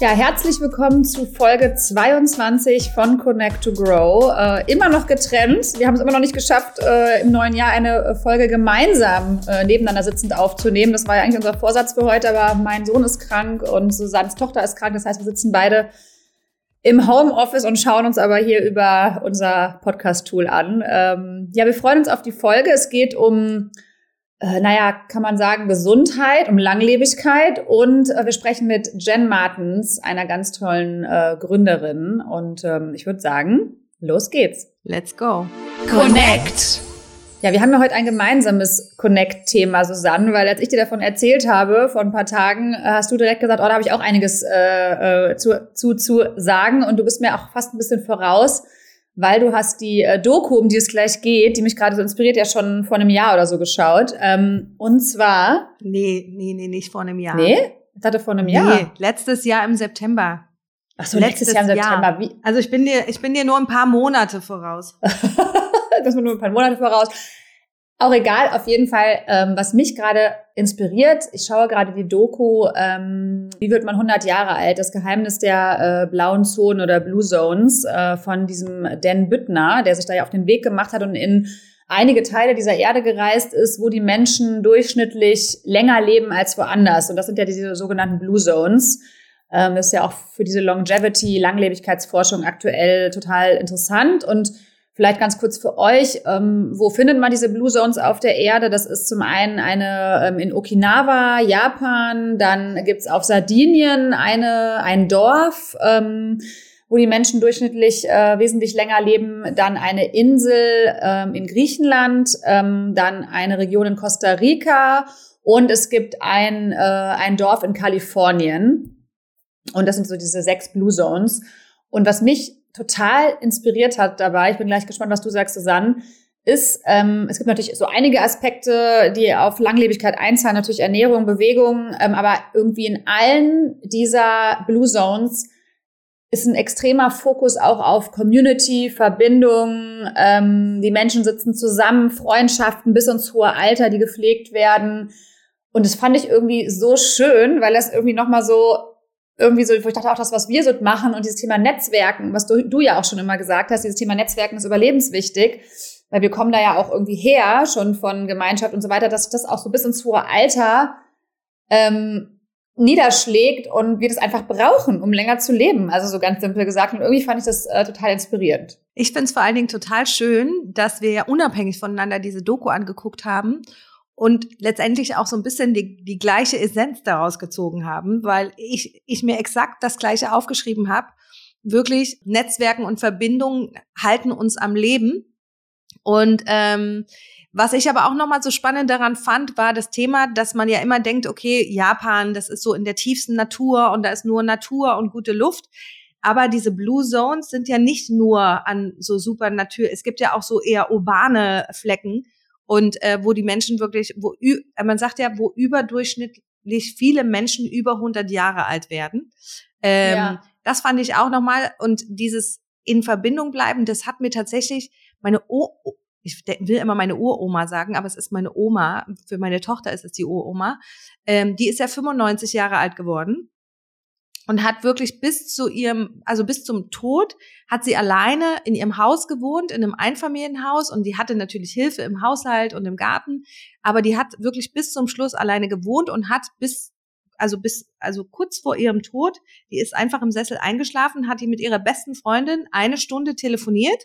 Ja, herzlich willkommen zu Folge 22 von Connect to Grow. Äh, immer noch getrennt. Wir haben es immer noch nicht geschafft, äh, im neuen Jahr eine Folge gemeinsam äh, nebeneinander sitzend aufzunehmen. Das war ja eigentlich unser Vorsatz für heute, aber mein Sohn ist krank und Susannes Tochter ist krank. Das heißt, wir sitzen beide im Homeoffice und schauen uns aber hier über unser Podcast-Tool an. Ähm, ja, wir freuen uns auf die Folge. Es geht um äh, naja, kann man sagen, Gesundheit, um Langlebigkeit. Und äh, wir sprechen mit Jen Martens, einer ganz tollen äh, Gründerin. Und ähm, ich würde sagen, los geht's. Let's go. Connect. Ja, wir haben ja heute ein gemeinsames Connect-Thema, Susanne, weil als ich dir davon erzählt habe vor ein paar Tagen, äh, hast du direkt gesagt, oh, da habe ich auch einiges äh, äh, zu, zu, zu sagen und du bist mir auch fast ein bisschen voraus weil du hast die äh, Doku, um die es gleich geht, die mich gerade so inspiriert, ja schon vor einem Jahr oder so geschaut. Ähm, und zwar. Nee, nee, nee, nicht vor einem Jahr. Nee? Ich hatte vor einem Jahr. Nee, letztes Jahr im September. Ach so, letztes, letztes Jahr im September. Jahr. Wie? Also ich bin dir, ich bin dir nur ein paar Monate voraus. das war nur ein paar Monate voraus. Auch egal, auf jeden Fall, ähm, was mich gerade inspiriert, ich schaue gerade die Doku, ähm, wie wird man 100 Jahre alt? Das Geheimnis der äh, blauen Zonen oder Blue Zones äh, von diesem Dan Büttner, der sich da ja auf den Weg gemacht hat und in einige Teile dieser Erde gereist ist, wo die Menschen durchschnittlich länger leben als woanders. Und das sind ja diese sogenannten Blue Zones. Ähm, das ist ja auch für diese Longevity, Langlebigkeitsforschung aktuell total interessant und Vielleicht ganz kurz für euch, ähm, wo findet man diese Blue Zones auf der Erde? Das ist zum einen eine ähm, in Okinawa, Japan, dann gibt's auf Sardinien eine, ein Dorf, ähm, wo die Menschen durchschnittlich äh, wesentlich länger leben, dann eine Insel ähm, in Griechenland, ähm, dann eine Region in Costa Rica und es gibt ein, äh, ein Dorf in Kalifornien. Und das sind so diese sechs Blue Zones. Und was mich total inspiriert hat dabei, ich bin gleich gespannt, was du sagst, Susanne, ist, ähm, es gibt natürlich so einige Aspekte, die auf Langlebigkeit einzahlen, natürlich Ernährung, Bewegung, ähm, aber irgendwie in allen dieser Blue Zones ist ein extremer Fokus auch auf Community, Verbindung, ähm, die Menschen sitzen zusammen, Freundschaften bis ins hohe Alter, die gepflegt werden. Und das fand ich irgendwie so schön, weil das irgendwie nochmal so irgendwie so, wo ich dachte auch, das, was wir so machen und dieses Thema Netzwerken, was du, du ja auch schon immer gesagt hast, dieses Thema Netzwerken ist überlebenswichtig, weil wir kommen da ja auch irgendwie her, schon von Gemeinschaft und so weiter, dass sich das auch so bis ins hohe Alter ähm, niederschlägt und wir das einfach brauchen, um länger zu leben. Also so ganz simpel gesagt. Und irgendwie fand ich das äh, total inspirierend. Ich finde es vor allen Dingen total schön, dass wir ja unabhängig voneinander diese Doku angeguckt haben und letztendlich auch so ein bisschen die, die gleiche Essenz daraus gezogen haben, weil ich, ich mir exakt das gleiche aufgeschrieben habe. Wirklich, Netzwerken und Verbindungen halten uns am Leben. Und ähm, was ich aber auch nochmal so spannend daran fand, war das Thema, dass man ja immer denkt, okay, Japan, das ist so in der tiefsten Natur und da ist nur Natur und gute Luft. Aber diese Blue Zones sind ja nicht nur an so super Natur, es gibt ja auch so eher urbane Flecken und äh, wo die Menschen wirklich, wo äh, man sagt ja, wo überdurchschnittlich viele Menschen über 100 Jahre alt werden. Ähm, ja. Das fand ich auch nochmal und dieses in Verbindung bleiben, das hat mir tatsächlich meine o ich will immer meine Uroma sagen, aber es ist meine Oma. Für meine Tochter ist es die Uroma. Ähm, die ist ja 95 Jahre alt geworden und hat wirklich bis zu ihrem, also bis zum Tod, hat sie alleine in ihrem Haus gewohnt, in einem Einfamilienhaus und die hatte natürlich Hilfe im Haushalt und im Garten, aber die hat wirklich bis zum Schluss alleine gewohnt und hat bis also bis, also kurz vor ihrem Tod, die ist einfach im Sessel eingeschlafen, hat die mit ihrer besten Freundin eine Stunde telefoniert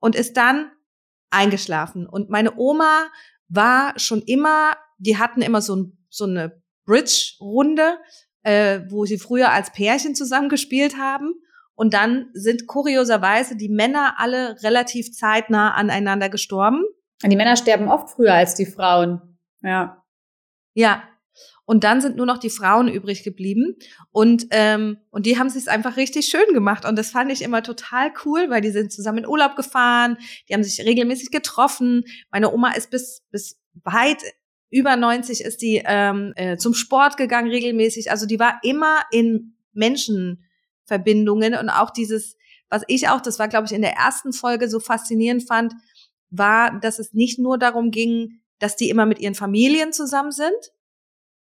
und ist dann eingeschlafen. Und meine Oma war schon immer, die hatten immer so, so eine Bridge-Runde äh, wo sie früher als Pärchen zusammengespielt haben. Und dann sind kurioserweise die Männer alle relativ zeitnah aneinander gestorben. Und die Männer sterben oft früher als die Frauen. Ja. Ja. Und dann sind nur noch die Frauen übrig geblieben. Und, ähm, und die haben sich einfach richtig schön gemacht. Und das fand ich immer total cool, weil die sind zusammen in Urlaub gefahren, die haben sich regelmäßig getroffen. Meine Oma ist bis, bis weit über 90 ist die ähm, äh, zum Sport gegangen regelmäßig. Also die war immer in Menschenverbindungen und auch dieses, was ich auch, das war glaube ich in der ersten Folge so faszinierend fand, war, dass es nicht nur darum ging, dass die immer mit ihren Familien zusammen sind,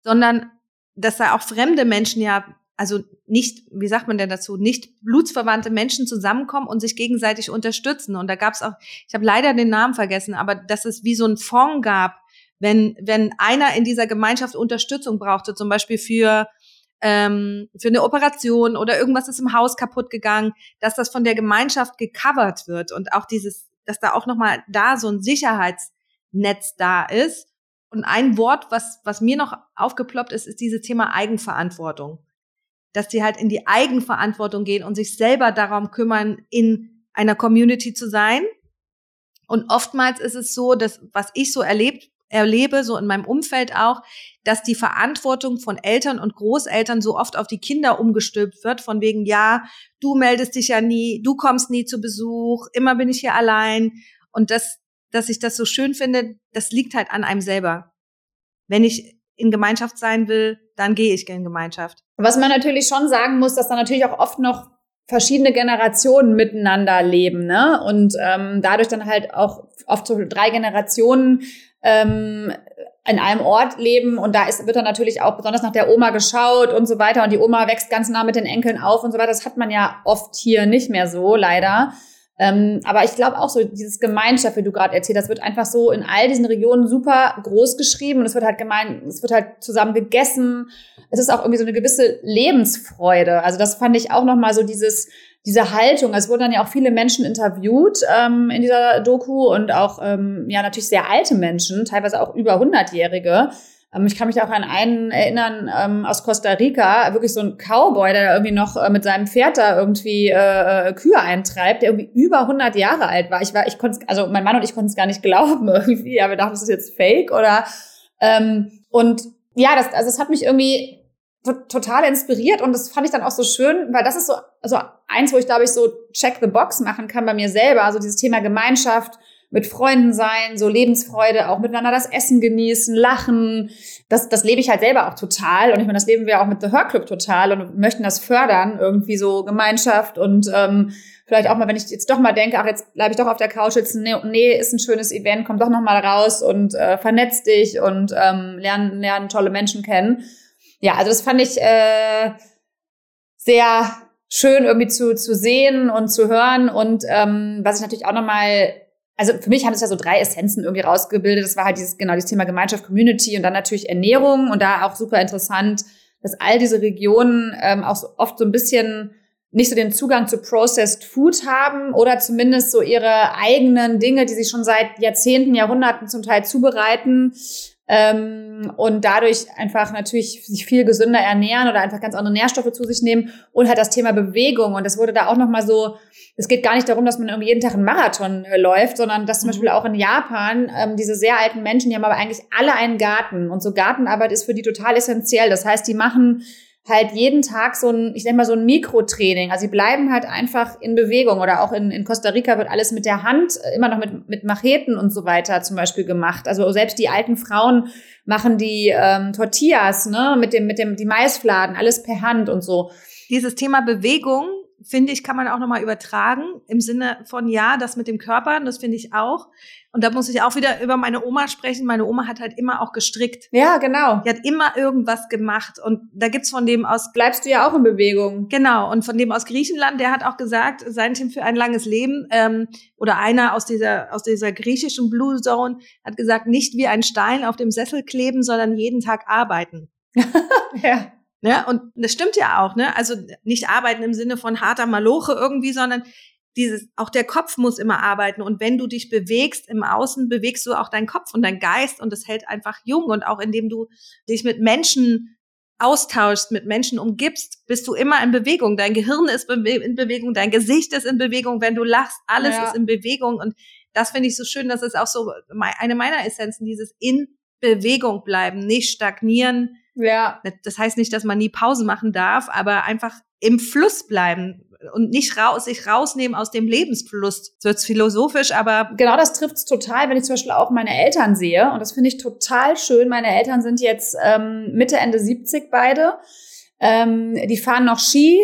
sondern dass da auch fremde Menschen ja also nicht, wie sagt man denn dazu, nicht blutsverwandte Menschen zusammenkommen und sich gegenseitig unterstützen. Und da gab es auch, ich habe leider den Namen vergessen, aber dass es wie so ein Fonds gab, wenn, wenn einer in dieser Gemeinschaft Unterstützung brauchte, zum Beispiel für ähm, für eine Operation oder irgendwas ist im Haus kaputt gegangen, dass das von der Gemeinschaft gecovert wird und auch dieses, dass da auch nochmal da so ein Sicherheitsnetz da ist. Und ein Wort, was, was mir noch aufgeploppt ist, ist dieses Thema Eigenverantwortung. Dass die halt in die Eigenverantwortung gehen und sich selber darum kümmern, in einer Community zu sein. Und oftmals ist es so, dass, was ich so erlebt erlebe, so in meinem Umfeld auch, dass die Verantwortung von Eltern und Großeltern so oft auf die Kinder umgestülpt wird, von wegen, ja, du meldest dich ja nie, du kommst nie zu Besuch, immer bin ich hier allein. Und das, dass ich das so schön finde, das liegt halt an einem selber. Wenn ich in Gemeinschaft sein will, dann gehe ich in Gemeinschaft. Was man natürlich schon sagen muss, dass da natürlich auch oft noch verschiedene Generationen miteinander leben, ne? Und ähm, dadurch dann halt auch oft so drei Generationen ähm, in einem Ort leben und da ist, wird dann natürlich auch besonders nach der Oma geschaut und so weiter und die Oma wächst ganz nah mit den Enkeln auf und so weiter. Das hat man ja oft hier nicht mehr so, leider. Ähm, aber ich glaube auch so, dieses Gemeinschaft, wie du gerade erzählt hast, wird einfach so in all diesen Regionen super groß geschrieben und es wird halt gemein, es wird halt zusammen gegessen. Es ist auch irgendwie so eine gewisse Lebensfreude. Also das fand ich auch nochmal so dieses, diese Haltung. Es wurden dann ja auch viele Menschen interviewt ähm, in dieser Doku und auch ähm, ja natürlich sehr alte Menschen, teilweise auch über 100-Jährige. Ähm, ich kann mich auch an einen erinnern ähm, aus Costa Rica, wirklich so ein Cowboy, der irgendwie noch äh, mit seinem Pferd da irgendwie äh, äh Kühe eintreibt, der irgendwie über 100 Jahre alt war. Ich war, ich konnte, also mein Mann und ich konnten es gar nicht glauben irgendwie, aber wir dachten, das ist jetzt Fake oder ähm, und ja, das, also es hat mich irgendwie total inspiriert und das fand ich dann auch so schön, weil das ist so also eins, wo ich glaube ich so check the box machen kann bei mir selber, also dieses Thema Gemeinschaft, mit Freunden sein, so Lebensfreude, auch miteinander das Essen genießen, lachen. Das, das lebe ich halt selber auch total. Und ich meine, das leben wir auch mit The Her Club total und möchten das fördern, irgendwie so Gemeinschaft und ähm, vielleicht auch mal, wenn ich jetzt doch mal denke, ach, jetzt bleibe ich doch auf der Couch sitzen, nee, nee, ist ein schönes Event, komm doch noch mal raus und äh, vernetz dich und ähm, lernen, lernen tolle Menschen kennen ja, also das fand ich äh, sehr schön irgendwie zu, zu sehen und zu hören. Und ähm, was ich natürlich auch nochmal, also für mich haben es ja so drei Essenzen irgendwie rausgebildet. Das war halt dieses, genau, dieses Thema Gemeinschaft, Community und dann natürlich Ernährung und da auch super interessant, dass all diese Regionen ähm, auch so oft so ein bisschen nicht so den Zugang zu Processed Food haben oder zumindest so ihre eigenen Dinge, die sie schon seit Jahrzehnten, Jahrhunderten zum Teil zubereiten, ähm, und dadurch einfach natürlich sich viel gesünder ernähren oder einfach ganz andere Nährstoffe zu sich nehmen und halt das Thema Bewegung und das wurde da auch noch mal so es geht gar nicht darum, dass man irgendwie jeden Tag einen Marathon äh, läuft, sondern dass zum mhm. Beispiel auch in Japan ähm, diese sehr alten Menschen, die haben aber eigentlich alle einen Garten und so Gartenarbeit ist für die total essentiell. Das heißt, die machen halt jeden Tag so ein, ich nenne mal so ein Mikrotraining. Also sie bleiben halt einfach in Bewegung oder auch in, in Costa Rica wird alles mit der Hand, äh, immer noch mit, mit Macheten und so weiter zum Beispiel gemacht. Also selbst die alten Frauen machen die ähm, Tortillas, ne, mit dem, mit dem, die Maisfladen, alles per Hand und so. Dieses Thema Bewegung finde ich, kann man auch nochmal übertragen im Sinne von, ja, das mit dem Körper, das finde ich auch. Und da muss ich auch wieder über meine Oma sprechen. Meine Oma hat halt immer auch gestrickt. Ja, genau. Die hat immer irgendwas gemacht. Und da gibt's von dem aus. Bleibst du ja auch in Bewegung. Genau. Und von dem aus Griechenland, der hat auch gesagt, sein Team für ein langes Leben, ähm, oder einer aus dieser, aus dieser griechischen Blue Zone hat gesagt, nicht wie ein Stein auf dem Sessel kleben, sondern jeden Tag arbeiten. ja. Ne? Und das stimmt ja auch, ne? Also nicht arbeiten im Sinne von harter Maloche irgendwie, sondern dieses, auch der Kopf muss immer arbeiten. Und wenn du dich bewegst im Außen, bewegst du auch deinen Kopf und deinen Geist und das hält einfach jung. Und auch indem du dich mit Menschen austauschst, mit Menschen umgibst, bist du immer in Bewegung. Dein Gehirn ist in Bewegung, dein Gesicht ist in Bewegung, wenn du lachst, alles ja. ist in Bewegung. Und das finde ich so schön, das ist auch so eine meiner Essenzen, dieses in Bewegung bleiben, nicht stagnieren, ja. Das heißt nicht, dass man nie Pause machen darf, aber einfach im Fluss bleiben und nicht raus, sich rausnehmen aus dem Lebensfluss. Das wird philosophisch, aber. Genau, das trifft es total, wenn ich zum Beispiel auch meine Eltern sehe. Und das finde ich total schön. Meine Eltern sind jetzt ähm, Mitte, Ende 70 beide. Ähm, die fahren noch Ski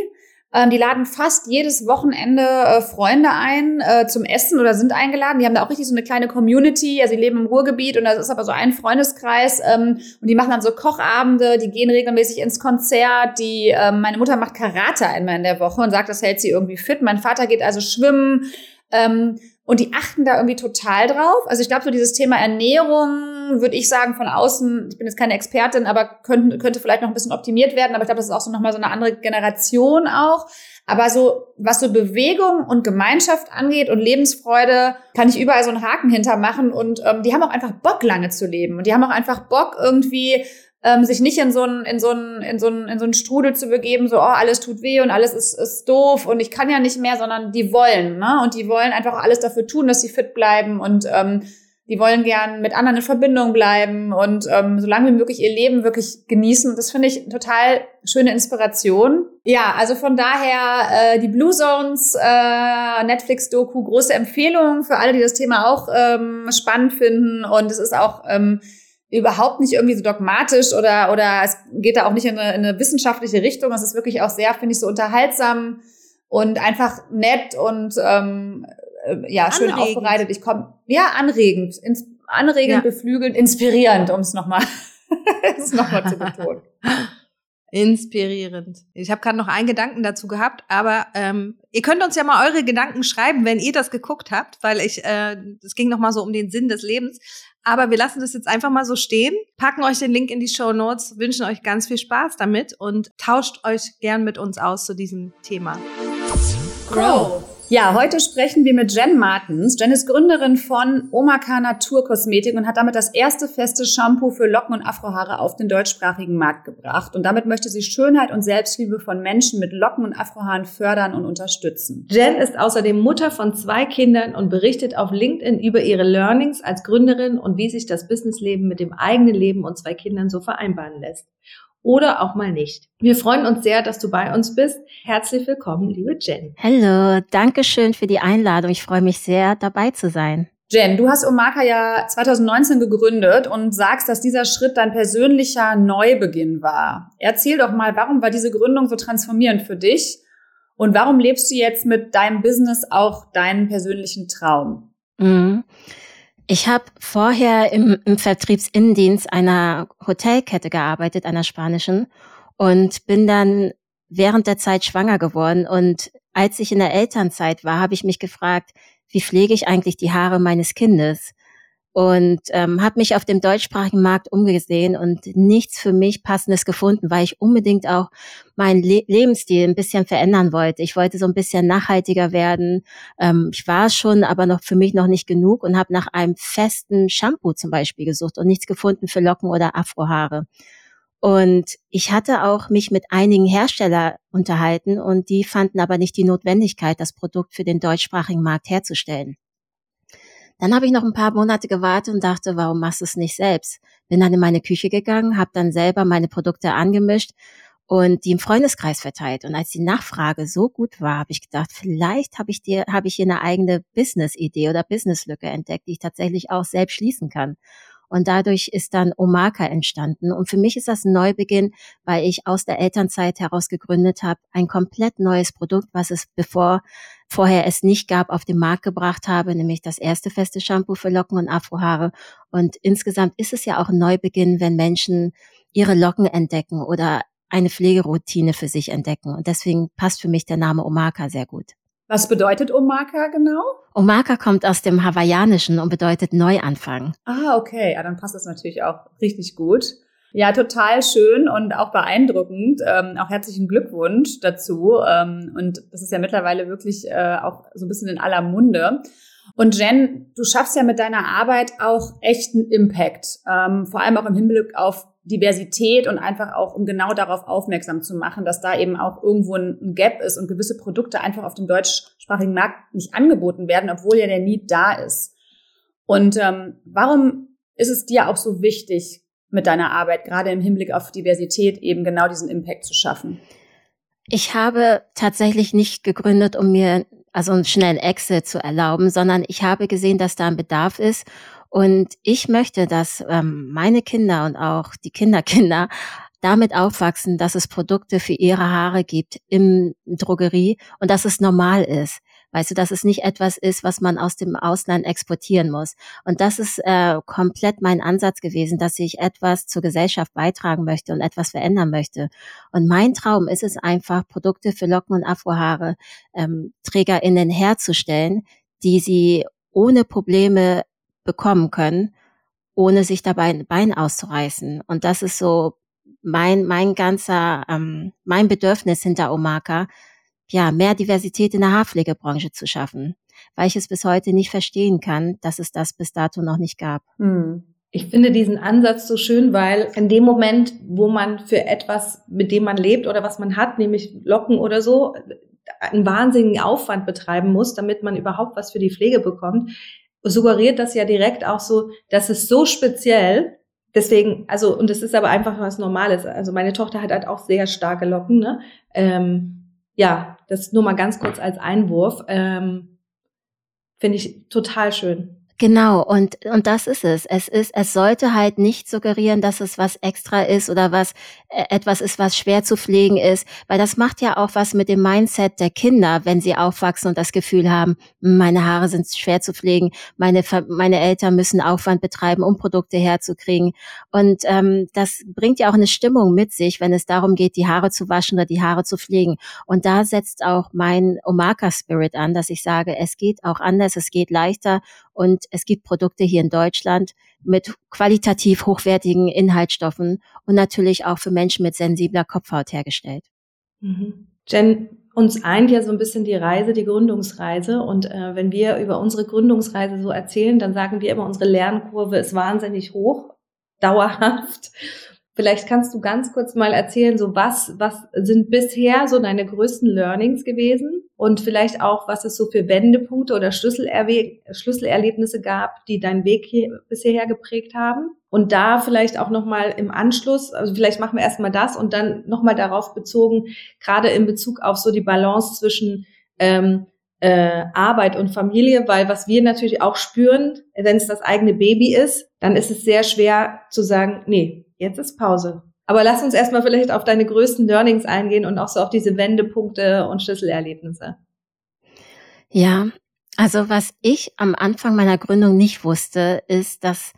Ähm, die laden fast jedes Wochenende äh, Freunde ein äh, zum Essen oder sind eingeladen. Die haben da auch richtig so eine kleine Community. Also sie leben im Ruhrgebiet und das ist aber so ein Freundeskreis. Ähm, und die machen dann so Kochabende, die gehen regelmäßig ins Konzert. Die, ähm, meine Mutter macht Karate einmal in der Woche und sagt, das hält sie irgendwie fit. Mein Vater geht also schwimmen. Ähm, und die achten da irgendwie total drauf. Also ich glaube, so dieses Thema Ernährung, würde ich sagen, von außen, ich bin jetzt keine Expertin, aber könnte, könnte vielleicht noch ein bisschen optimiert werden. Aber ich glaube, das ist auch so nochmal so eine andere Generation auch. Aber so, was so Bewegung und Gemeinschaft angeht und Lebensfreude, kann ich überall so einen Haken hintermachen. Und ähm, die haben auch einfach Bock, lange zu leben. Und die haben auch einfach Bock, irgendwie ähm, sich nicht in so einen in so in so in so einen Strudel zu begeben, so oh alles tut weh und alles ist ist doof und ich kann ja nicht mehr, sondern die wollen, ne? Und die wollen einfach alles dafür tun, dass sie fit bleiben und ähm, die wollen gern mit anderen in Verbindung bleiben und ähm, so lange wie möglich ihr Leben wirklich genießen. Und das finde ich total schöne Inspiration. Ja, also von daher äh, die Blue Zones äh, Netflix-Doku, große Empfehlung für alle, die das Thema auch ähm, spannend finden. Und es ist auch ähm, überhaupt nicht irgendwie so dogmatisch oder, oder es geht da auch nicht in eine, in eine wissenschaftliche Richtung. Es ist wirklich auch sehr, finde ich, so unterhaltsam und einfach nett und ähm, äh, ja, schön anregend. aufbereitet. Ich komme, ja, anregend, ins, anregend, ja. beflügelnd, inspirierend, um es nochmal noch zu betonen. Inspirierend. Ich habe gerade noch einen Gedanken dazu gehabt, aber ähm, ihr könnt uns ja mal eure Gedanken schreiben, wenn ihr das geguckt habt, weil ich, äh, es ging noch mal so um den Sinn des Lebens. Aber wir lassen das jetzt einfach mal so stehen, packen euch den Link in die Show Notes, wünschen euch ganz viel Spaß damit und tauscht euch gern mit uns aus zu diesem Thema. Grow. Ja, heute sprechen wir mit Jen Martens. Jen ist Gründerin von Omaka Naturkosmetik und hat damit das erste feste Shampoo für Locken und Afrohaare auf den deutschsprachigen Markt gebracht. Und damit möchte sie Schönheit und Selbstliebe von Menschen mit Locken und Afrohaaren fördern und unterstützen. Jen ist außerdem Mutter von zwei Kindern und berichtet auf LinkedIn über ihre Learnings als Gründerin und wie sich das Businessleben mit dem eigenen Leben und zwei Kindern so vereinbaren lässt oder auch mal nicht. Wir freuen uns sehr, dass du bei uns bist. Herzlich willkommen, liebe Jen. Hallo, danke schön für die Einladung. Ich freue mich sehr, dabei zu sein. Jen, du hast Omaka ja 2019 gegründet und sagst, dass dieser Schritt dein persönlicher Neubeginn war. Erzähl doch mal, warum war diese Gründung so transformierend für dich? Und warum lebst du jetzt mit deinem Business auch deinen persönlichen Traum? Mhm. Ich habe vorher im, im Vertriebsinnendienst einer Hotelkette gearbeitet, einer spanischen, und bin dann während der Zeit schwanger geworden. Und als ich in der Elternzeit war, habe ich mich gefragt, wie pflege ich eigentlich die Haare meines Kindes? Und ähm, habe mich auf dem deutschsprachigen Markt umgesehen und nichts für mich passendes gefunden, weil ich unbedingt auch meinen Le Lebensstil ein bisschen verändern wollte. Ich wollte so ein bisschen nachhaltiger werden. Ähm, ich war schon, aber noch für mich noch nicht genug und habe nach einem festen Shampoo zum Beispiel gesucht und nichts gefunden für Locken oder Afrohaare. Und ich hatte auch mich mit einigen Hersteller unterhalten und die fanden aber nicht die Notwendigkeit, das Produkt für den deutschsprachigen Markt herzustellen. Dann habe ich noch ein paar Monate gewartet und dachte, warum machst du es nicht selbst? Bin dann in meine Küche gegangen, habe dann selber meine Produkte angemischt und die im Freundeskreis verteilt. Und als die Nachfrage so gut war, habe ich gedacht, vielleicht habe ich dir, habe ich hier eine eigene Business-Idee oder Business-Lücke entdeckt, die ich tatsächlich auch selbst schließen kann. Und dadurch ist dann Omaka entstanden. Und für mich ist das ein Neubeginn, weil ich aus der Elternzeit heraus gegründet habe, ein komplett neues Produkt, was es bevor vorher es nicht gab, auf den Markt gebracht habe, nämlich das erste feste Shampoo für Locken und Afrohaare. Und insgesamt ist es ja auch ein Neubeginn, wenn Menschen ihre Locken entdecken oder eine Pflegeroutine für sich entdecken. Und deswegen passt für mich der Name Omaka sehr gut. Was bedeutet Omaka genau? Omaka kommt aus dem Hawaiianischen und bedeutet Neuanfang. Ah, okay. Ja, dann passt das natürlich auch richtig gut. Ja, total schön und auch beeindruckend. Ähm, auch herzlichen Glückwunsch dazu. Ähm, und das ist ja mittlerweile wirklich äh, auch so ein bisschen in aller Munde. Und Jen, du schaffst ja mit deiner Arbeit auch echten Impact, ähm, vor allem auch im Hinblick auf Diversität und einfach auch, um genau darauf aufmerksam zu machen, dass da eben auch irgendwo ein Gap ist und gewisse Produkte einfach auf dem deutschsprachigen Markt nicht angeboten werden, obwohl ja der Need da ist. Und ähm, warum ist es dir auch so wichtig, mit deiner Arbeit, gerade im Hinblick auf Diversität, eben genau diesen Impact zu schaffen? Ich habe tatsächlich nicht gegründet, um mir also einen schnellen Exit zu erlauben, sondern ich habe gesehen, dass da ein Bedarf ist. Und ich möchte, dass ähm, meine Kinder und auch die Kinderkinder damit aufwachsen, dass es Produkte für ihre Haare gibt im Drogerie und dass es normal ist. Weißt du, dass es nicht etwas ist, was man aus dem Ausland exportieren muss. Und das ist äh, komplett mein Ansatz gewesen, dass ich etwas zur Gesellschaft beitragen möchte und etwas verändern möchte. Und mein Traum ist es einfach, Produkte für Locken und Afrohaare ähm, TrägerInnen herzustellen, die sie ohne Probleme bekommen können, ohne sich dabei ein Bein auszureißen. Und das ist so mein, mein ganzer, ähm, mein Bedürfnis hinter Omaka, ja, mehr Diversität in der Haarpflegebranche zu schaffen, weil ich es bis heute nicht verstehen kann, dass es das bis dato noch nicht gab. Hm. Ich finde diesen Ansatz so schön, weil in dem Moment, wo man für etwas, mit dem man lebt oder was man hat, nämlich Locken oder so, einen wahnsinnigen Aufwand betreiben muss, damit man überhaupt was für die Pflege bekommt, suggeriert das ja direkt auch so, dass es so speziell, deswegen, also, und es ist aber einfach was Normales. Also meine Tochter hat halt auch sehr starke Locken, ne? Ähm, ja, das nur mal ganz kurz als Einwurf. Ähm, Finde ich total schön. Genau, und, und das ist es. Es ist, es sollte halt nicht suggerieren, dass es was extra ist oder was äh, etwas ist, was schwer zu pflegen ist, weil das macht ja auch was mit dem Mindset der Kinder, wenn sie aufwachsen und das Gefühl haben, hm, meine Haare sind schwer zu pflegen, meine, meine Eltern müssen Aufwand betreiben, um Produkte herzukriegen. Und ähm, das bringt ja auch eine Stimmung mit sich, wenn es darum geht, die Haare zu waschen oder die Haare zu pflegen. Und da setzt auch mein Omaka Spirit an, dass ich sage, es geht auch anders, es geht leichter und es gibt Produkte hier in Deutschland mit qualitativ hochwertigen Inhaltsstoffen und natürlich auch für Menschen mit sensibler Kopfhaut hergestellt. Mhm. Jen, uns eint ja so ein bisschen die Reise, die Gründungsreise. Und äh, wenn wir über unsere Gründungsreise so erzählen, dann sagen wir immer, unsere Lernkurve ist wahnsinnig hoch, dauerhaft. Vielleicht kannst du ganz kurz mal erzählen, so was, was sind bisher so deine größten Learnings gewesen und vielleicht auch, was es so für Wendepunkte oder Schlüsselerwe Schlüsselerlebnisse gab, die deinen Weg hier bisher geprägt haben. Und da vielleicht auch nochmal im Anschluss, also vielleicht machen wir erstmal das und dann nochmal darauf bezogen, gerade in Bezug auf so die Balance zwischen ähm, äh, Arbeit und Familie, weil was wir natürlich auch spüren, wenn es das eigene Baby ist, dann ist es sehr schwer zu sagen, nee, jetzt ist Pause. Aber lass uns erstmal vielleicht auf deine größten Learnings eingehen und auch so auf diese Wendepunkte und Schlüsselerlebnisse. Ja, also was ich am Anfang meiner Gründung nicht wusste, ist, dass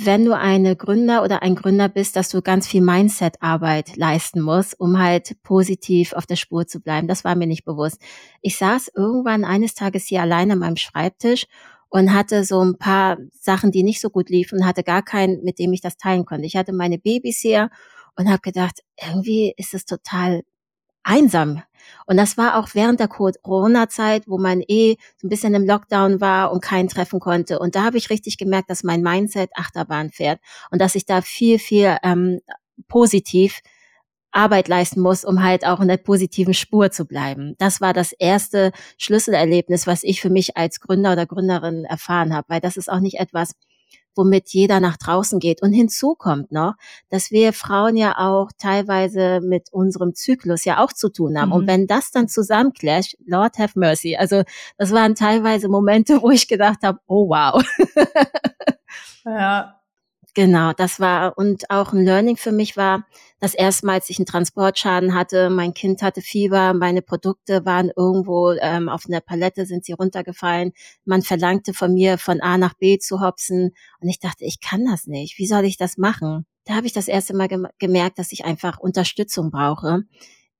wenn du eine Gründer oder ein Gründer bist, dass du ganz viel Mindset-Arbeit leisten musst, um halt positiv auf der Spur zu bleiben. Das war mir nicht bewusst. Ich saß irgendwann eines Tages hier alleine an meinem Schreibtisch und hatte so ein paar Sachen, die nicht so gut liefen, hatte gar keinen, mit dem ich das teilen konnte. Ich hatte meine Babys hier und habe gedacht, irgendwie ist es total einsam. Und das war auch während der Corona-Zeit, wo man eh so ein bisschen im Lockdown war und keinen treffen konnte. Und da habe ich richtig gemerkt, dass mein Mindset Achterbahn fährt und dass ich da viel, viel ähm, positiv Arbeit leisten muss, um halt auch in der positiven Spur zu bleiben. Das war das erste Schlüsselerlebnis, was ich für mich als Gründer oder Gründerin erfahren habe, weil das ist auch nicht etwas, womit jeder nach draußen geht. Und hinzu kommt noch, dass wir Frauen ja auch teilweise mit unserem Zyklus ja auch zu tun haben. Mhm. Und wenn das dann zusammenclasht, Lord have mercy. Also das waren teilweise Momente, wo ich gedacht habe, oh wow. ja, Genau, das war und auch ein Learning für mich war, dass erstmals ich einen Transportschaden hatte, mein Kind hatte Fieber, meine Produkte waren irgendwo ähm, auf einer Palette, sind sie runtergefallen. Man verlangte von mir, von A nach B zu hopsen und ich dachte, ich kann das nicht. Wie soll ich das machen? Da habe ich das erste Mal gemerkt, dass ich einfach Unterstützung brauche.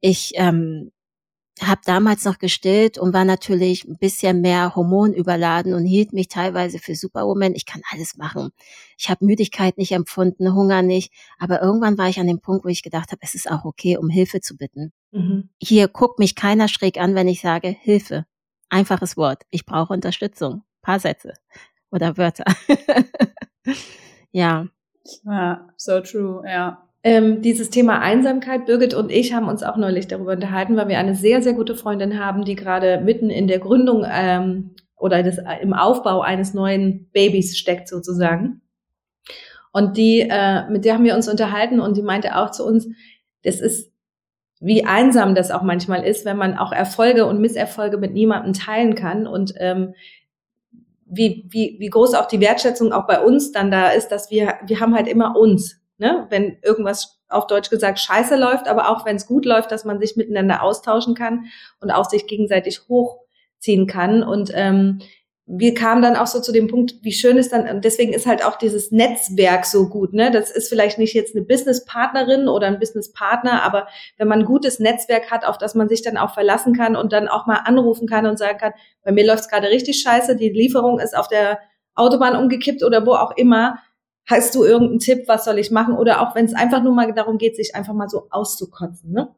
Ich ähm, habe damals noch gestillt und war natürlich ein bisschen mehr hormonüberladen und hielt mich teilweise für Superwoman. Ich kann alles machen. Ich habe Müdigkeit nicht empfunden, Hunger nicht. Aber irgendwann war ich an dem Punkt, wo ich gedacht habe, es ist auch okay, um Hilfe zu bitten. Mhm. Hier guckt mich keiner schräg an, wenn ich sage Hilfe. Einfaches Wort. Ich brauche Unterstützung. paar Sätze oder Wörter. ja. Ja, so true, ja. Ähm, dieses Thema Einsamkeit, Birgit und ich haben uns auch neulich darüber unterhalten, weil wir eine sehr, sehr gute Freundin haben, die gerade mitten in der Gründung ähm, oder des, im Aufbau eines neuen Babys steckt sozusagen. Und die, äh, mit der haben wir uns unterhalten und die meinte auch zu uns, das ist, wie einsam das auch manchmal ist, wenn man auch Erfolge und Misserfolge mit niemandem teilen kann und ähm, wie, wie, wie groß auch die Wertschätzung auch bei uns dann da ist, dass wir, wir haben halt immer uns. Ne? Wenn irgendwas auf Deutsch gesagt scheiße läuft, aber auch wenn es gut läuft, dass man sich miteinander austauschen kann und auch sich gegenseitig hochziehen kann. Und ähm, wir kamen dann auch so zu dem Punkt, wie schön ist dann, und deswegen ist halt auch dieses Netzwerk so gut, ne? Das ist vielleicht nicht jetzt eine Businesspartnerin oder ein Businesspartner, aber wenn man ein gutes Netzwerk hat, auf das man sich dann auch verlassen kann und dann auch mal anrufen kann und sagen kann, bei mir läuft's gerade richtig scheiße, die Lieferung ist auf der Autobahn umgekippt oder wo auch immer, hast du irgendeinen Tipp, was soll ich machen? Oder auch wenn es einfach nur mal darum geht, sich einfach mal so auszukotzen, ne?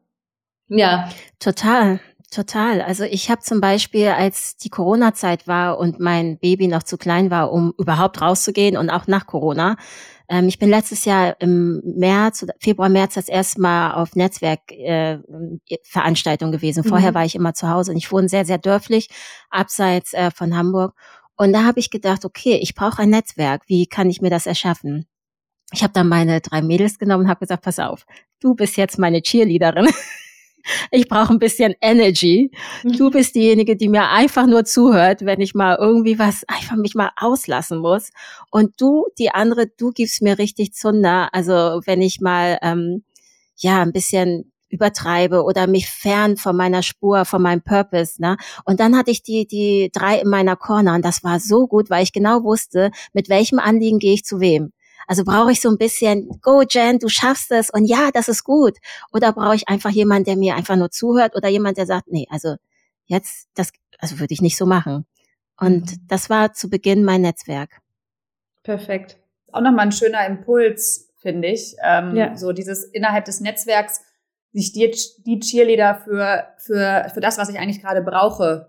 Ja. Total. Total. Also ich habe zum Beispiel, als die Corona-Zeit war und mein Baby noch zu klein war, um überhaupt rauszugehen und auch nach Corona. Ähm, ich bin letztes Jahr im März, Februar, März das erste Mal auf Netzwerkveranstaltung äh, gewesen. Vorher mhm. war ich immer zu Hause und ich wohne sehr, sehr dörflich, abseits äh, von Hamburg. Und da habe ich gedacht, okay, ich brauche ein Netzwerk. Wie kann ich mir das erschaffen? Ich habe dann meine drei Mädels genommen und habe gesagt, pass auf, du bist jetzt meine Cheerleaderin. ich brauche ein bisschen Energy. Mhm. Du bist diejenige, die mir einfach nur zuhört, wenn ich mal irgendwie was einfach mich mal auslassen muss. Und du, die andere, du gibst mir richtig Zunder. Also wenn ich mal ähm, ja ein bisschen übertreibe oder mich fern von meiner Spur, von meinem Purpose, ne? Und dann hatte ich die die drei in meiner Corner und das war so gut, weil ich genau wusste, mit welchem Anliegen gehe ich zu wem. Also brauche ich so ein bisschen, go Jen, du schaffst es und ja, das ist gut. Oder brauche ich einfach jemanden, der mir einfach nur zuhört oder jemand, der sagt, nee, also jetzt, das, also würde ich nicht so machen. Und mhm. das war zu Beginn mein Netzwerk. Perfekt. Auch nochmal ein schöner Impuls, finde ich. Ähm, ja. So dieses innerhalb des Netzwerks sich die, die Cheerleader für, für, für das, was ich eigentlich gerade brauche,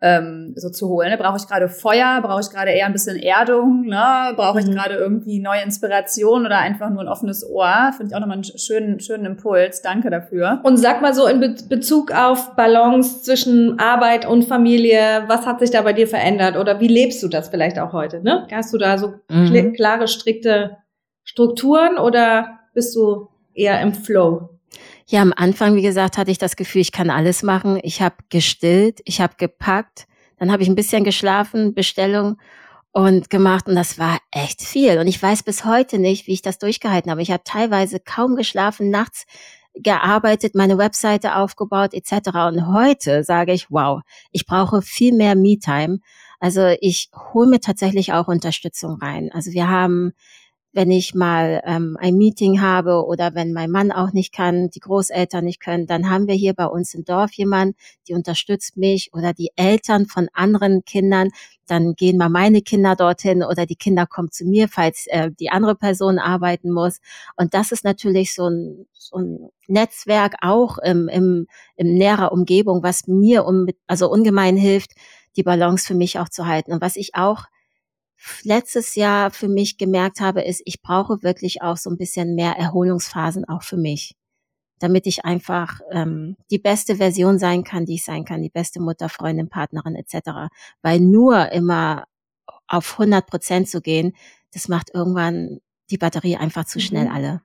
ähm, so zu holen. Ne? Brauche ich gerade Feuer? Brauche ich gerade eher ein bisschen Erdung? Ne? Brauche ich mhm. gerade irgendwie neue Inspiration oder einfach nur ein offenes Ohr? Finde ich auch nochmal einen schönen, schönen Impuls. Danke dafür. Und sag mal so in Be Bezug auf Balance zwischen Arbeit und Familie, was hat sich da bei dir verändert? Oder wie lebst du das vielleicht auch heute? Ne? Hast du da so mhm. klare, strikte Strukturen oder bist du eher im Flow? Ja, am Anfang, wie gesagt, hatte ich das Gefühl, ich kann alles machen. Ich habe gestillt, ich habe gepackt, dann habe ich ein bisschen geschlafen, Bestellung und gemacht und das war echt viel. Und ich weiß bis heute nicht, wie ich das durchgehalten habe. Ich habe teilweise kaum geschlafen, nachts gearbeitet, meine Webseite aufgebaut etc. Und heute sage ich, wow, ich brauche viel mehr Me-Time. Also ich hole mir tatsächlich auch Unterstützung rein. Also wir haben wenn ich mal ähm, ein Meeting habe oder wenn mein Mann auch nicht kann, die Großeltern nicht können, dann haben wir hier bei uns im Dorf jemand, die unterstützt mich oder die Eltern von anderen Kindern. Dann gehen mal meine Kinder dorthin oder die Kinder kommen zu mir, falls äh, die andere Person arbeiten muss. Und das ist natürlich so ein, so ein Netzwerk auch im, im, im näherer Umgebung, was mir um, also ungemein hilft, die Balance für mich auch zu halten. Und was ich auch letztes Jahr für mich gemerkt habe, ist, ich brauche wirklich auch so ein bisschen mehr Erholungsphasen auch für mich, damit ich einfach ähm, die beste Version sein kann, die ich sein kann, die beste Mutter, Freundin, Partnerin etc. Weil nur immer auf 100 Prozent zu gehen, das macht irgendwann die Batterie einfach zu schnell mhm. alle.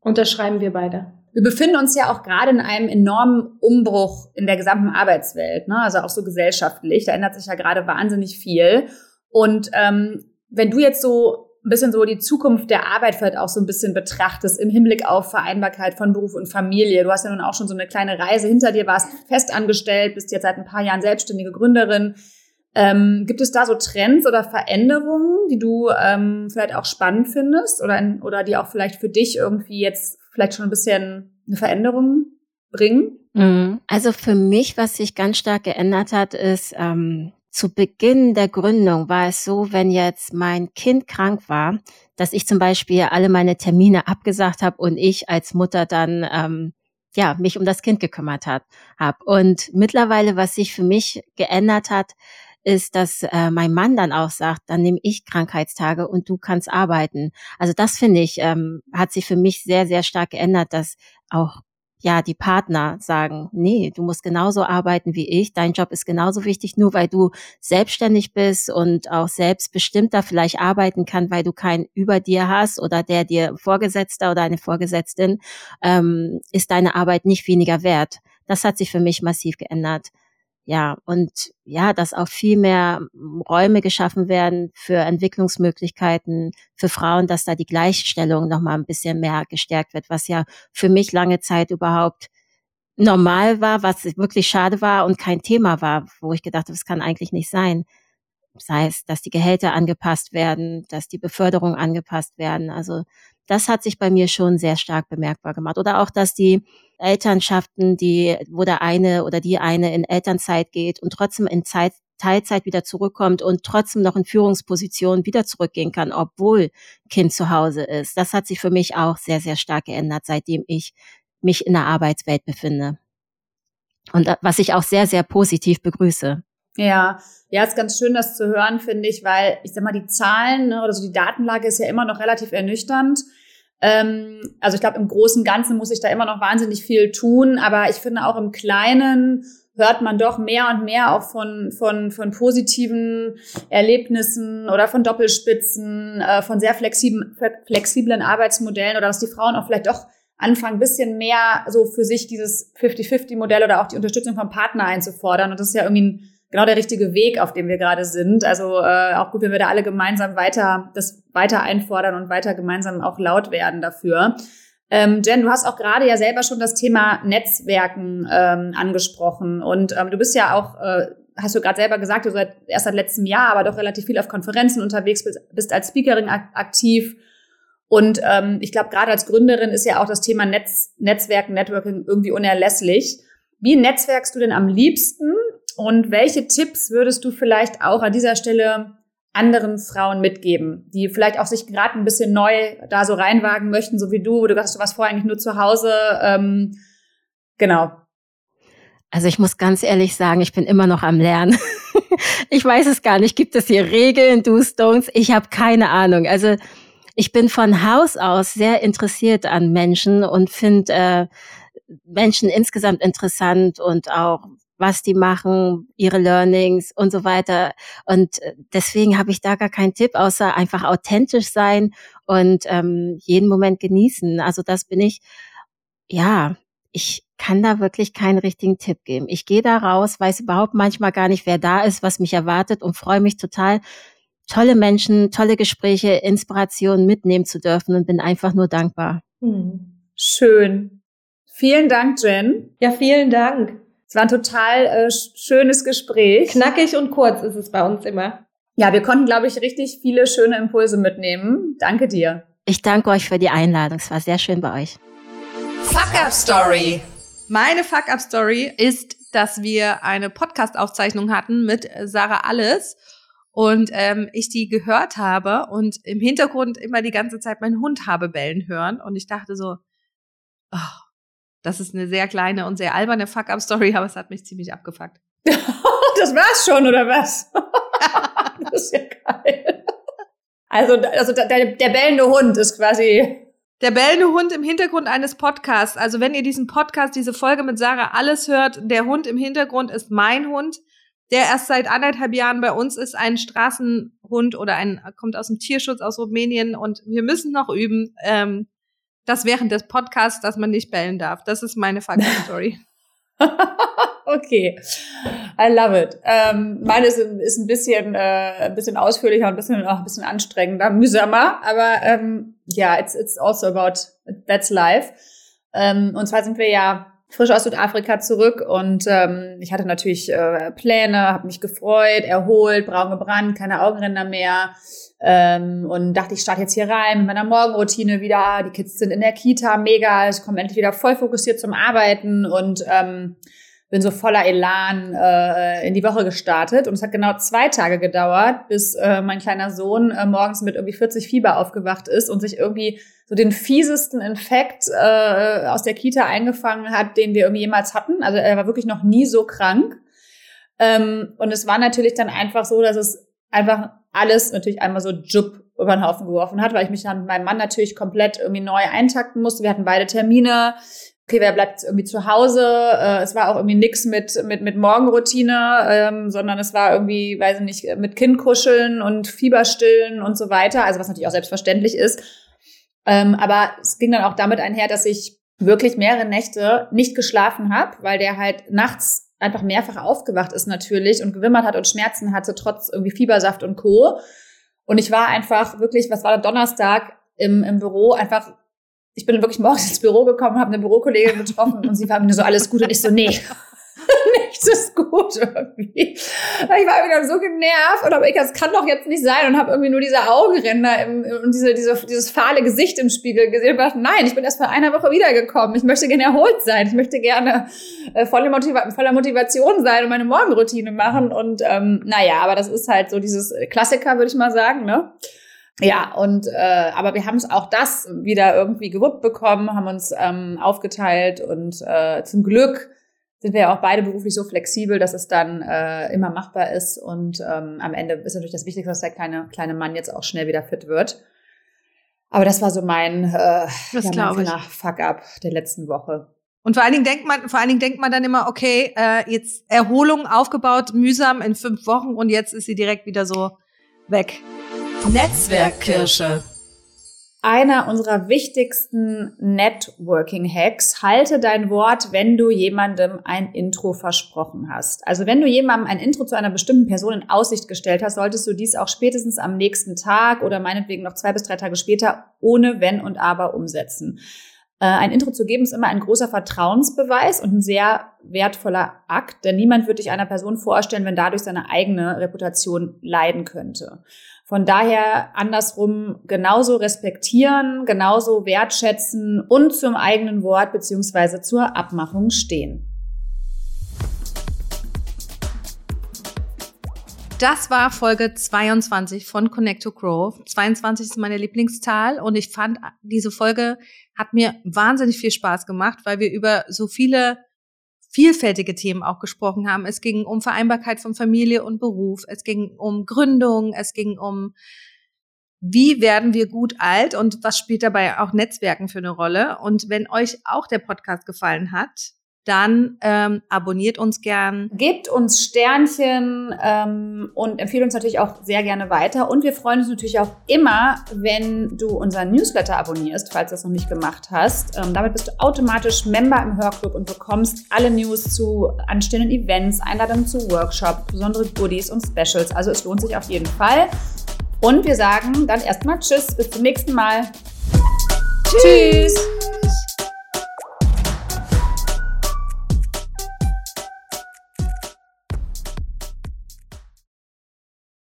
Unterschreiben wir beide. Wir befinden uns ja auch gerade in einem enormen Umbruch in der gesamten Arbeitswelt, ne? also auch so gesellschaftlich. Da ändert sich ja gerade wahnsinnig viel. Und ähm, wenn du jetzt so ein bisschen so die Zukunft der Arbeit vielleicht auch so ein bisschen betrachtest im Hinblick auf Vereinbarkeit von Beruf und Familie. Du hast ja nun auch schon so eine kleine Reise hinter dir, warst festangestellt, bist jetzt seit ein paar Jahren selbstständige Gründerin. Ähm, gibt es da so Trends oder Veränderungen, die du ähm, vielleicht auch spannend findest oder, in, oder die auch vielleicht für dich irgendwie jetzt vielleicht schon ein bisschen eine Veränderung bringen? Mhm. Also für mich, was sich ganz stark geändert hat, ist, ähm, zu Beginn der Gründung war es so, wenn jetzt mein Kind krank war, dass ich zum Beispiel alle meine Termine abgesagt habe und ich als Mutter dann ähm, ja mich um das Kind gekümmert hat hab. Und mittlerweile, was sich für mich geändert hat, ist, dass äh, mein Mann dann auch sagt, dann nehme ich Krankheitstage und du kannst arbeiten. Also das finde ich, ähm, hat sich für mich sehr, sehr stark geändert, dass auch ja, die Partner sagen, nee, du musst genauso arbeiten wie ich, dein Job ist genauso wichtig, nur weil du selbstständig bist und auch selbstbestimmter vielleicht arbeiten kann, weil du keinen über dir hast oder der dir Vorgesetzter oder eine Vorgesetztin, ähm, ist deine Arbeit nicht weniger wert. Das hat sich für mich massiv geändert. Ja, und ja, dass auch viel mehr Räume geschaffen werden für Entwicklungsmöglichkeiten für Frauen, dass da die Gleichstellung nochmal ein bisschen mehr gestärkt wird, was ja für mich lange Zeit überhaupt normal war, was wirklich schade war und kein Thema war, wo ich gedacht habe, das kann eigentlich nicht sein. Sei es, dass die Gehälter angepasst werden, dass die Beförderung angepasst werden. Also das hat sich bei mir schon sehr stark bemerkbar gemacht. Oder auch, dass die Elternschaften, die, wo der eine oder die eine in Elternzeit geht und trotzdem in Zeit, Teilzeit wieder zurückkommt und trotzdem noch in Führungspositionen wieder zurückgehen kann, obwohl Kind zu Hause ist. Das hat sich für mich auch sehr, sehr stark geändert, seitdem ich mich in der Arbeitswelt befinde. Und was ich auch sehr, sehr positiv begrüße. Ja, ja, ist ganz schön, das zu hören, finde ich, weil ich sag mal, die Zahlen ne, oder so die Datenlage ist ja immer noch relativ ernüchternd. Ähm, also ich glaube, im Großen und Ganzen muss ich da immer noch wahnsinnig viel tun, aber ich finde auch im Kleinen hört man doch mehr und mehr auch von, von, von positiven Erlebnissen oder von Doppelspitzen, äh, von sehr flexiblen, flexiblen Arbeitsmodellen oder dass die Frauen auch vielleicht doch anfangen, bisschen mehr so für sich dieses 50-50-Modell oder auch die Unterstützung vom Partner einzufordern. Und das ist ja irgendwie ein genau der richtige Weg, auf dem wir gerade sind. Also äh, auch gut, wenn wir da alle gemeinsam weiter das weiter einfordern und weiter gemeinsam auch laut werden dafür. Ähm, Jen, du hast auch gerade ja selber schon das Thema Netzwerken ähm, angesprochen und ähm, du bist ja auch, äh, hast du gerade selber gesagt, du seid erst seit letztem Jahr, aber doch relativ viel auf Konferenzen unterwegs, bist, bist als Speakerin ak aktiv. Und ähm, ich glaube, gerade als Gründerin ist ja auch das Thema Netz, Netzwerken, Networking irgendwie unerlässlich. Wie netzwerkst du denn am liebsten und welche Tipps würdest du vielleicht auch an dieser Stelle anderen Frauen mitgeben, die vielleicht auch sich gerade ein bisschen neu da so reinwagen möchten, so wie du, wo du sagst, du warst vorher eigentlich nur zu Hause. Ähm, genau. Also ich muss ganz ehrlich sagen, ich bin immer noch am Lernen. ich weiß es gar nicht. Gibt es hier Regeln, Do's, Don'ts? Ich habe keine Ahnung. Also ich bin von Haus aus sehr interessiert an Menschen und finde äh, Menschen insgesamt interessant und auch was die machen, ihre Learnings und so weiter. Und äh, deswegen habe ich da gar keinen Tipp, außer einfach authentisch sein und ähm, jeden Moment genießen. Also das bin ich, ja, ich kann da wirklich keinen richtigen Tipp geben. Ich gehe da raus, weiß überhaupt manchmal gar nicht, wer da ist, was mich erwartet und freue mich total, tolle Menschen, tolle Gespräche, Inspirationen mitnehmen zu dürfen und bin einfach nur dankbar. Hm. Schön. Vielen Dank, Jen. Ja, vielen Dank. Es war ein total äh, schönes Gespräch. Knackig und kurz ist es bei uns immer. Ja, wir konnten, glaube ich, richtig viele schöne Impulse mitnehmen. Danke dir. Ich danke euch für die Einladung. Es war sehr schön bei euch. Fuck Up Story. Meine Fuck Up Story ist, dass wir eine Podcast-Aufzeichnung hatten mit Sarah Alles und ähm, ich die gehört habe und im Hintergrund immer die ganze Zeit meinen Hund habe bellen hören und ich dachte so, oh, das ist eine sehr kleine und sehr alberne Fuck-Up-Story, aber es hat mich ziemlich abgefuckt. das war's schon, oder was? das ist ja geil. Also, also der, der bellende Hund ist quasi. Der bellende Hund im Hintergrund eines Podcasts. Also wenn ihr diesen Podcast, diese Folge mit Sarah alles hört, der Hund im Hintergrund ist mein Hund, der erst seit anderthalb Jahren bei uns ist, ein Straßenhund oder ein, kommt aus dem Tierschutz aus Rumänien und wir müssen noch üben. Ähm, das während des Podcasts, dass man nicht bellen darf. Das ist meine Fuck-Story. okay, I love it. Ähm, meine ist, ist ein bisschen, äh, ein bisschen ausführlicher, ein bisschen, auch ein bisschen anstrengender, mühsamer, aber ähm, ja, it's it's also about that's life. Ähm, und zwar sind wir ja frisch aus Südafrika zurück und ähm, ich hatte natürlich äh, Pläne, habe mich gefreut, erholt, braun gebrannt, keine Augenränder mehr ähm, und dachte, ich starte jetzt hier rein mit meiner Morgenroutine wieder. Die Kids sind in der Kita, mega. Ich komme endlich wieder voll fokussiert zum Arbeiten und ähm, bin so voller Elan äh, in die Woche gestartet. Und es hat genau zwei Tage gedauert, bis äh, mein kleiner Sohn äh, morgens mit irgendwie 40 Fieber aufgewacht ist und sich irgendwie so den fiesesten Infekt äh, aus der Kita eingefangen hat, den wir irgendwie jemals hatten. Also er war wirklich noch nie so krank. Ähm, und es war natürlich dann einfach so, dass es einfach alles natürlich einmal so Jupp über den Haufen geworfen hat, weil ich mich dann mit meinem Mann natürlich komplett irgendwie neu eintakten musste. Wir hatten beide Termine. Okay, wer bleibt irgendwie zu Hause? Äh, es war auch irgendwie nix mit, mit, mit Morgenroutine, ähm, sondern es war irgendwie, weiß ich nicht, mit Kind kuscheln und Fieberstillen und so weiter. Also was natürlich auch selbstverständlich ist. Ähm, aber es ging dann auch damit einher, dass ich wirklich mehrere Nächte nicht geschlafen habe, weil der halt nachts einfach mehrfach aufgewacht ist natürlich und gewimmert hat und Schmerzen hatte, trotz irgendwie Fiebersaft und Co. Und ich war einfach wirklich, was war der Donnerstag im, im Büro, einfach, ich bin wirklich morgens ins Büro gekommen, habe eine Bürokollegin getroffen und sie war mir so, alles gut. Und ich so, nee, nichts ist gut irgendwie. Ich war wieder so genervt und aber ich, das kann doch jetzt nicht sein und habe irgendwie nur diese Augenränder im, und diese, diese, dieses fahle Gesicht im Spiegel gesehen und gedacht, nein, ich bin erst vor einer Woche wiedergekommen. Ich möchte gerne erholt sein. Ich möchte gerne äh, voller, Motiva voller Motivation sein und meine Morgenroutine machen. Und ähm, naja, aber das ist halt so dieses Klassiker, würde ich mal sagen, ne? Ja, und äh, aber wir haben es auch das wieder irgendwie gewuppt bekommen, haben uns ähm, aufgeteilt und äh, zum Glück sind wir ja auch beide beruflich so flexibel, dass es dann äh, immer machbar ist. Und ähm, am Ende ist natürlich das Wichtigste, dass der kleine, kleine Mann jetzt auch schnell wieder fit wird. Aber das war so mein, äh, das ja, mein Fuck-up der letzten Woche. Und vor allen Dingen denkt man, vor allen Dingen denkt man dann immer, okay, äh, jetzt Erholung aufgebaut, mühsam in fünf Wochen und jetzt ist sie direkt wieder so weg. Netzwerkkirsche. Einer unserer wichtigsten Networking-Hacks. Halte dein Wort, wenn du jemandem ein Intro versprochen hast. Also wenn du jemandem ein Intro zu einer bestimmten Person in Aussicht gestellt hast, solltest du dies auch spätestens am nächsten Tag oder meinetwegen noch zwei bis drei Tage später ohne Wenn und Aber umsetzen. Äh, ein Intro zu geben ist immer ein großer Vertrauensbeweis und ein sehr wertvoller Akt, denn niemand wird dich einer Person vorstellen, wenn dadurch seine eigene Reputation leiden könnte. Von daher andersrum genauso respektieren, genauso wertschätzen und zum eigenen Wort beziehungsweise zur Abmachung stehen. Das war Folge 22 von Connect to Grow. 22 ist meine Lieblingszahl und ich fand, diese Folge hat mir wahnsinnig viel Spaß gemacht, weil wir über so viele vielfältige Themen auch gesprochen haben. Es ging um Vereinbarkeit von Familie und Beruf, es ging um Gründung, es ging um wie werden wir gut alt und was spielt dabei auch Netzwerken für eine Rolle. Und wenn euch auch der Podcast gefallen hat, dann ähm, abonniert uns gern. Gebt uns Sternchen ähm, und empfehlt uns natürlich auch sehr gerne weiter. Und wir freuen uns natürlich auch immer, wenn du unseren Newsletter abonnierst, falls du das noch nicht gemacht hast. Ähm, damit bist du automatisch Member im Hörclub und bekommst alle News zu anstehenden Events, Einladungen zu Workshops, besondere Goodies und Specials. Also es lohnt sich auf jeden Fall. Und wir sagen dann erstmal Tschüss, bis zum nächsten Mal. Tschüss. Tschüss.